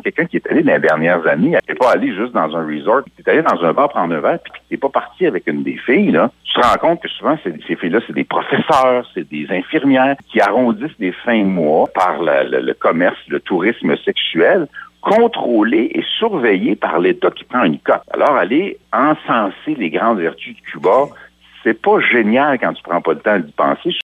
quelqu'un qui est allé dans les dernières années, n'est pas allé juste dans un resort, qui est allé dans un bar prendre un verre, puis qui n'est pas parti avec une des filles, là, tu te rends compte que souvent, ces filles-là, c'est des professeurs, c'est des infirmières qui arrondissent des fins mois par le, commerce, le tourisme sexuel contrôlé et surveillé par l'État qui prend une cote. Alors, aller encenser les grandes vertus de Cuba, c'est pas génial quand tu prends pas le temps d'y penser.